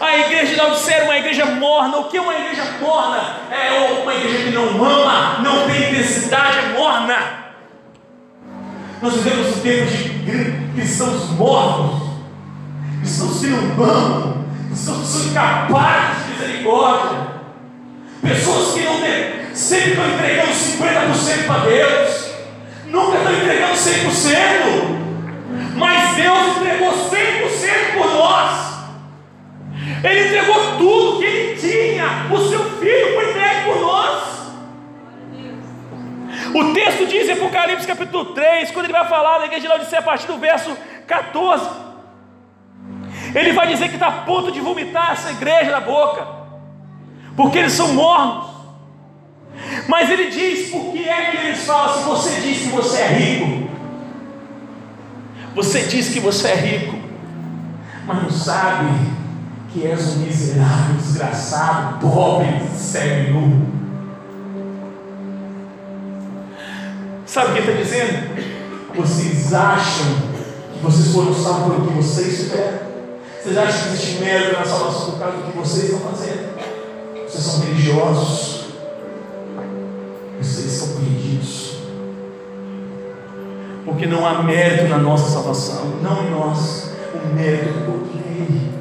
a igreja de Laodiceia era uma igreja morna. O que é uma igreja morna? É uma igreja que não ama, não tem intensidade, é morna. Nós vivemos um tempo de cristãos mortos, cristãos não amam, cristãos que são incapazes de misericórdia, pessoas que não têm, sempre estão entregando 50% para Deus, nunca estão entregando 100%, mas Deus entregou 100% por nós. Ele entregou tudo que ele tinha, o seu filho foi entregue por nós. O texto diz em Apocalipse capítulo 3, quando ele vai falar da igreja de Laodicea a partir do verso 14, ele vai dizer que está a ponto de vomitar essa igreja da boca, porque eles são mornos. Mas ele diz: por que é que eles falam se você diz que você é rico? Você diz que você é rico, mas não sabe que és um miserável, desgraçado, pobre, cego nu. Sabe o que está dizendo? Vocês acham que vocês foram salvos pelo que vocês fizeram? Vocês acham que existe mérito na salvação por causa do que vocês estão fazendo? Vocês são religiosos. Vocês são perdidos. Porque não há mérito na nossa salvação. Não em nós. O mérito é do Ele.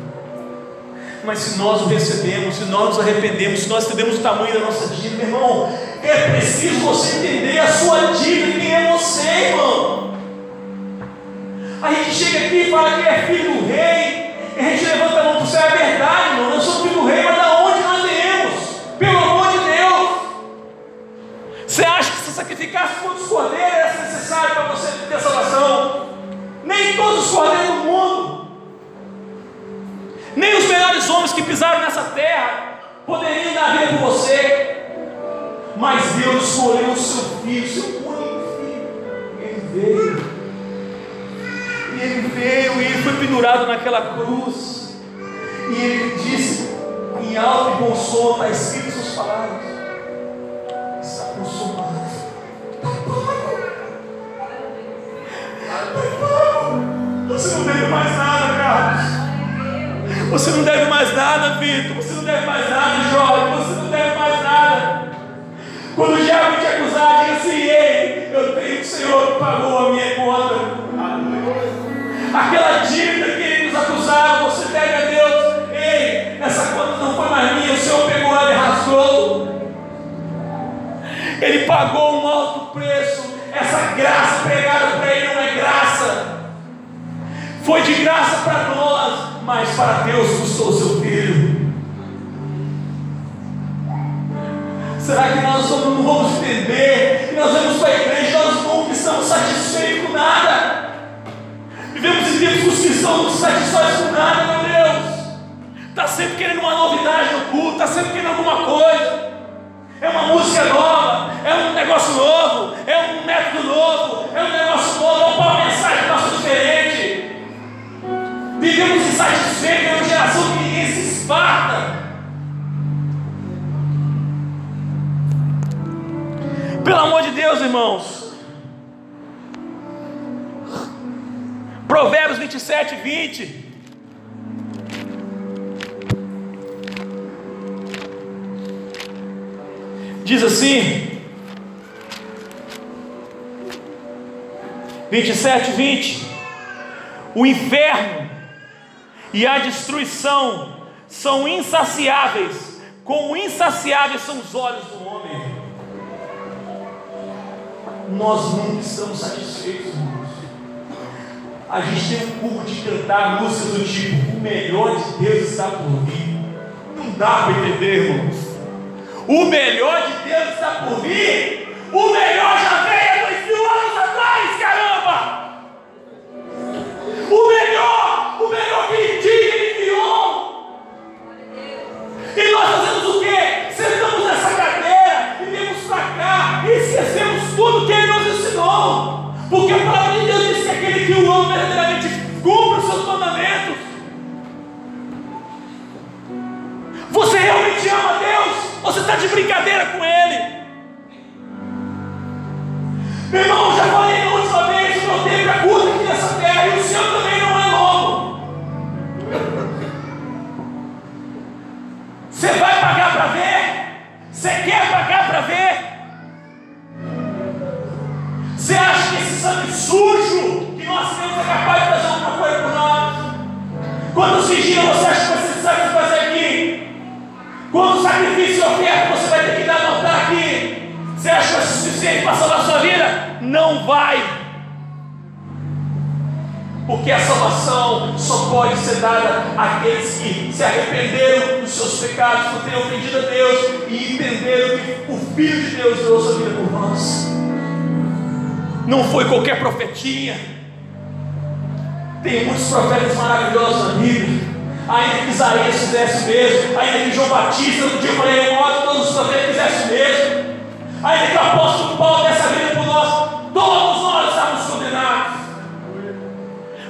Mas se nós o recebemos, se nós nos arrependemos, se nós entendemos o tamanho da nossa dívida, irmão, é preciso você entender a sua dívida, quem é você, irmão. A gente chega aqui e fala que é filho do rei, e a gente levanta Nem todos os cordeiros era necessário para você ter salvação. Nem todos os cordeiros do mundo, nem os melhores homens que pisaram nessa terra poderiam dar vida por você. Mas Deus escolheu o seu filho, seu único filho. Ele veio. E ele veio e ele foi pendurado naquela cruz. E ele disse em alto e bom som, está escrito suas palavras. Está consumado. Você não deve mais nada, Carlos. Você não deve mais nada, Vitor. Você não deve mais nada, jovem. Você não deve mais nada. Quando o diabo te acusar, diga assim: Ei, eu tenho o Senhor que pagou a minha conta. Aquela dívida que ele nos acusava, você pega a Deus: Ei, essa conta não foi mais minha, o Senhor pegou ela e rasgou. Ele pagou um alto preço. Essa graça pregada para ele não é graça. Foi de graça para nós, mas para Deus custou seu filho. Será que nós não vamos entender? Que nós vamos para a igreja nós nunca estamos satisfeitos com nada. Vivemos em tempos que os cristãos não se satisfazem com nada, meu Deus. Está sempre querendo uma novidade no culto, está sempre querendo alguma coisa. É uma música nova, é um negócio novo, é um método novo, esparta. Pelo amor de Deus, irmãos. Provérbios 27, 20. Diz assim: 27, 20. O inferno e a destruição são insaciáveis, como insaciáveis são os olhos do homem. Nós nunca estamos satisfeitos, irmãos. A gente tem um culto de cantar músicas do tipo: O melhor de Deus está por vir. Não dá para entender, irmãos. O melhor de Deus está por vir. O melhor já veio há dois mil anos atrás, caramba! O melhor, o melhor E nós fazemos o quê? Sentamos nessa cadeira e viemos para cá e esquecemos tudo que ele nos ensinou. Porque a palavra de Deus diz que aquele que o ama verdadeiramente cumpre os seus mandamentos. Você realmente ama Deus? Você está de brincadeira com Ele? Meu irmão, já falei na última vez, o meu tempo é curto aqui nessa terra e o seu também não Você vai pagar para ver? Você quer pagar para ver? Você acha que esse sangue sujo que nós temos é capaz de fazer alguma coisa por nós? Quantos vigiam você acha que você sabe fazer aqui? Quanto sacrifício e oferta você vai ter que dar notar aqui? Você acha que é suficiente para salvar a sua vida? Não vai. Porque a salvação só pode ser dada àqueles que se arrependeram dos seus pecados, por terem ofendido a Deus e entenderam que o Filho de Deus deu sua vida por nós. Não foi qualquer profetinha. Tem muitos profetas maravilhosos na Bíblia. Ainda que Isaías fizesse mesmo, ainda que João Batista, no dia modo, todos os profetas fizessem mesmo, ainda que o apóstolo Paulo desse a vida por nós,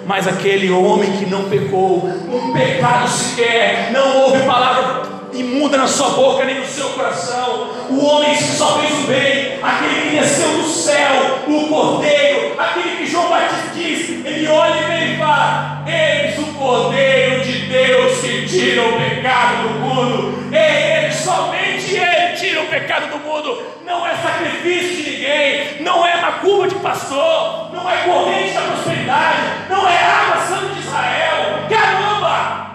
Mas aquele homem que não pecou, um pecado sequer, não houve palavra imunda na sua boca nem no seu coração, o homem que só fez o bem, aquele que desceu do céu, o cordeiro, aquele que João Batista diz, ele olha e vem e fala: Eis o cordeiro de Deus tira o pecado do mundo, é ele, somente ele tira o pecado do mundo, não é sacrifício de ninguém, não é macumba de pastor, não é corrente da prosperidade, não é água santo de Israel, caramba!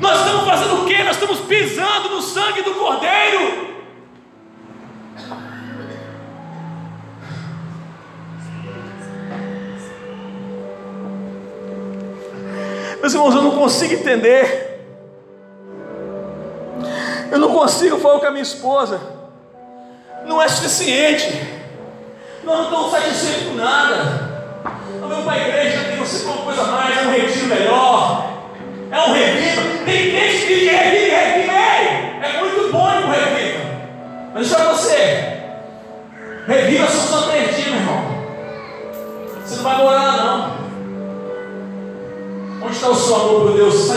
Nós estamos fazendo o que? Nós estamos pisando no sangue do Cordeiro. Meus irmãos, eu não consigo entender. Eu não consigo falar com a minha esposa. Não é suficiente. Nós não estamos satisfeitos com nada. Nós vamos para a igreja, tem coisa mais, um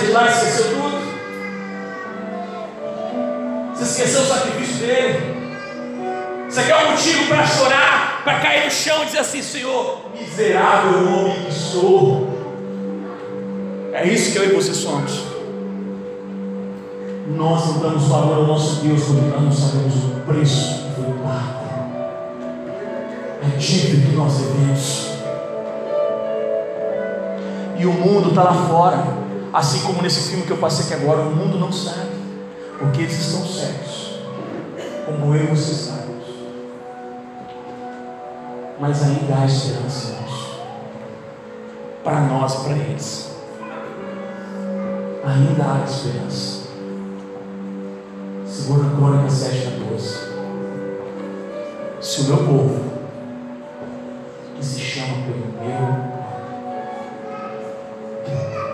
de lá esqueceu tudo? Você esqueceu o sacrifício dele? Você quer um motivo para chorar, para cair no chão e dizer assim: Senhor, miserável homem que sou. É isso que eu e você somos. Nós não damos valor ao nosso Deus quando nós não sabemos o preço que foi pago. É dívida que nós devemos. E o mundo está lá fora, assim como nesse filme que eu passei aqui agora, o mundo não sabe, porque eles estão cegos, como eu e você sabemos. Mas ainda há esperança, para nós e para eles. Ainda há esperança. Segunda Crônica 7, 14. Se o meu povo, que se chama pelo meu se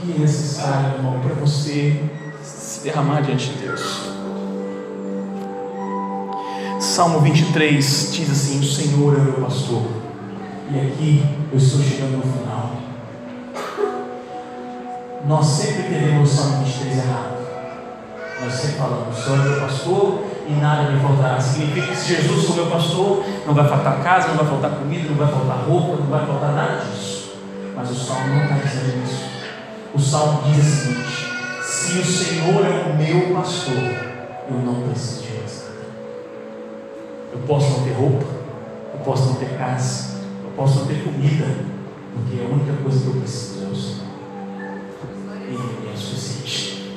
que é necessário, irmão, para você se derramar diante de Deus? Salmo 23 diz assim: O Senhor é meu pastor. E aqui eu estou chegando no final. Nós sempre entendemos o Salmo 23 errado. Nós sempre falamos: O Senhor é meu pastor e nada me faltará. Significa que se Jesus for meu pastor, não vai faltar casa, não vai faltar comida, não vai faltar roupa, não vai faltar nada disso. Mas o Salmo não está dizendo isso. O Salmo diz o seguinte: Se o Senhor é o meu pastor, eu não preciso de mais nada. Eu posso não ter roupa, eu posso não ter casa, eu posso não ter comida, porque a única coisa que eu preciso é o Senhor. Ele é suficiente.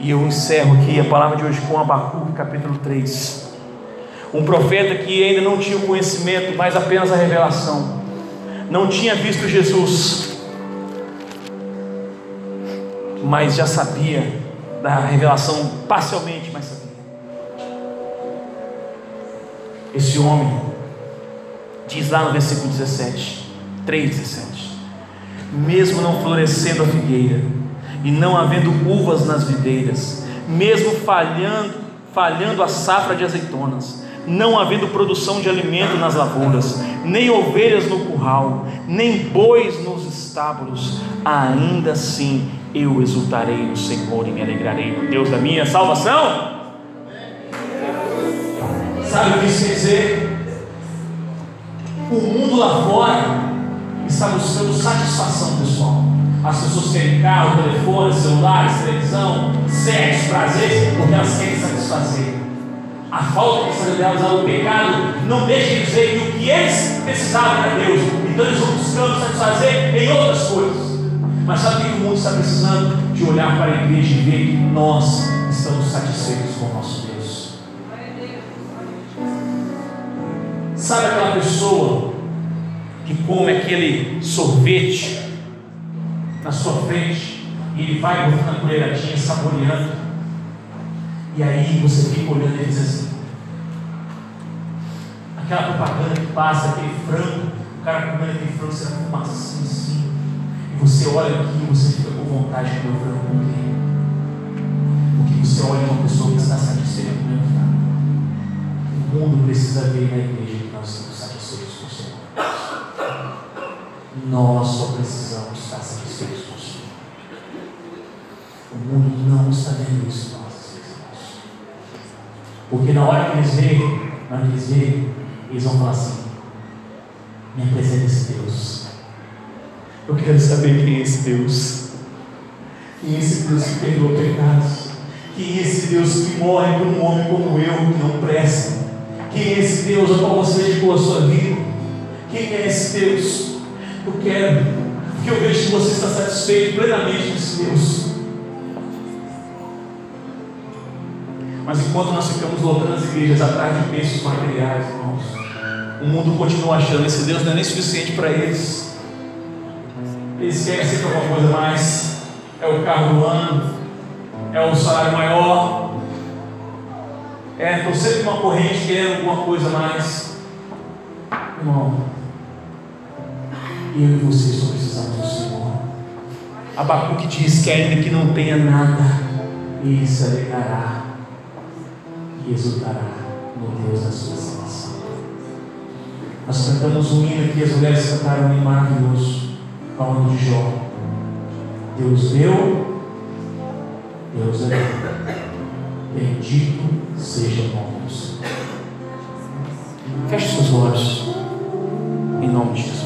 E eu encerro aqui a palavra de hoje com Abacuque, capítulo 3. Um profeta que ainda não tinha o conhecimento, mas apenas a revelação. Não tinha visto Jesus, mas já sabia da revelação parcialmente, mas sabia. Esse homem diz lá no versículo 17, 3,17: Mesmo não florescendo a figueira, e não havendo uvas nas videiras, mesmo falhando, falhando a safra de azeitonas, não havendo produção de alimento nas lavouras, nem ovelhas no curral, nem bois nos estábulos, ainda assim eu exultarei no Senhor e me alegrarei no Deus da minha salvação. Sabe o que isso quer dizer? O mundo lá fora está buscando satisfação pessoal. As pessoas querem carro, telefone, celulares, televisão, sexo, prazer, porque elas querem satisfazer. A falta de delas, o pecado, não deixa eles ver que o que eles precisavam era Deus. Então eles vão buscando satisfazer em outras coisas. Mas sabe que o mundo está precisando? De olhar para a igreja e ver que nós estamos satisfeitos com o nosso Deus. Sabe aquela pessoa que come aquele sorvete na sua frente e ele vai botando a colheradinha, saboreando, e aí você fica olhando e diz assim: aquela propaganda que passa, aquele frango, o cara comendo aquele frango, você fumaça assim, assim, você olha aqui e você fica com vontade de o frango com quem? Porque você olha uma pessoa que está satisfeita comendo frango. O mundo precisa ver na igreja que nós estamos satisfeitos com o Senhor. Nós só precisamos estar satisfeitos com o Senhor. O mundo não está vendo isso nós. Porque na hora que eles veem, na hora que eles veem, eles vão falar assim: me apresenta esse Deus. Eu quero saber quem é esse Deus. Quem é esse Deus que perdoa pecados. Quem é esse Deus que morre por um homem como eu, que não presta. Quem é esse Deus a qual você dedicou a sua vida? Quem é esse Deus? Eu quero, porque eu vejo que você está satisfeito plenamente com esse Deus. Mas enquanto nós ficamos lotando as igrejas atrás de bênçãos materiais, irmãos, O mundo continua achando esse Deus não é nem suficiente para eles. Querem sempre alguma coisa mais. É o carro do ano, é o salário maior. É, estou sempre uma corrente querendo alguma coisa mais. Irmão, eu e você só precisamos do Senhor. Abacuque diz que ainda que não tenha nada, ele se alegrará e exultará no Deus da sua salvação. Nós cantamos um hino aqui, as mulheres cantaram um hino maravilhoso, falando de Jó. Deus deu, Deus é Bendito seja o nome do Senhor. Feche seus olhos, em nome de Jesus.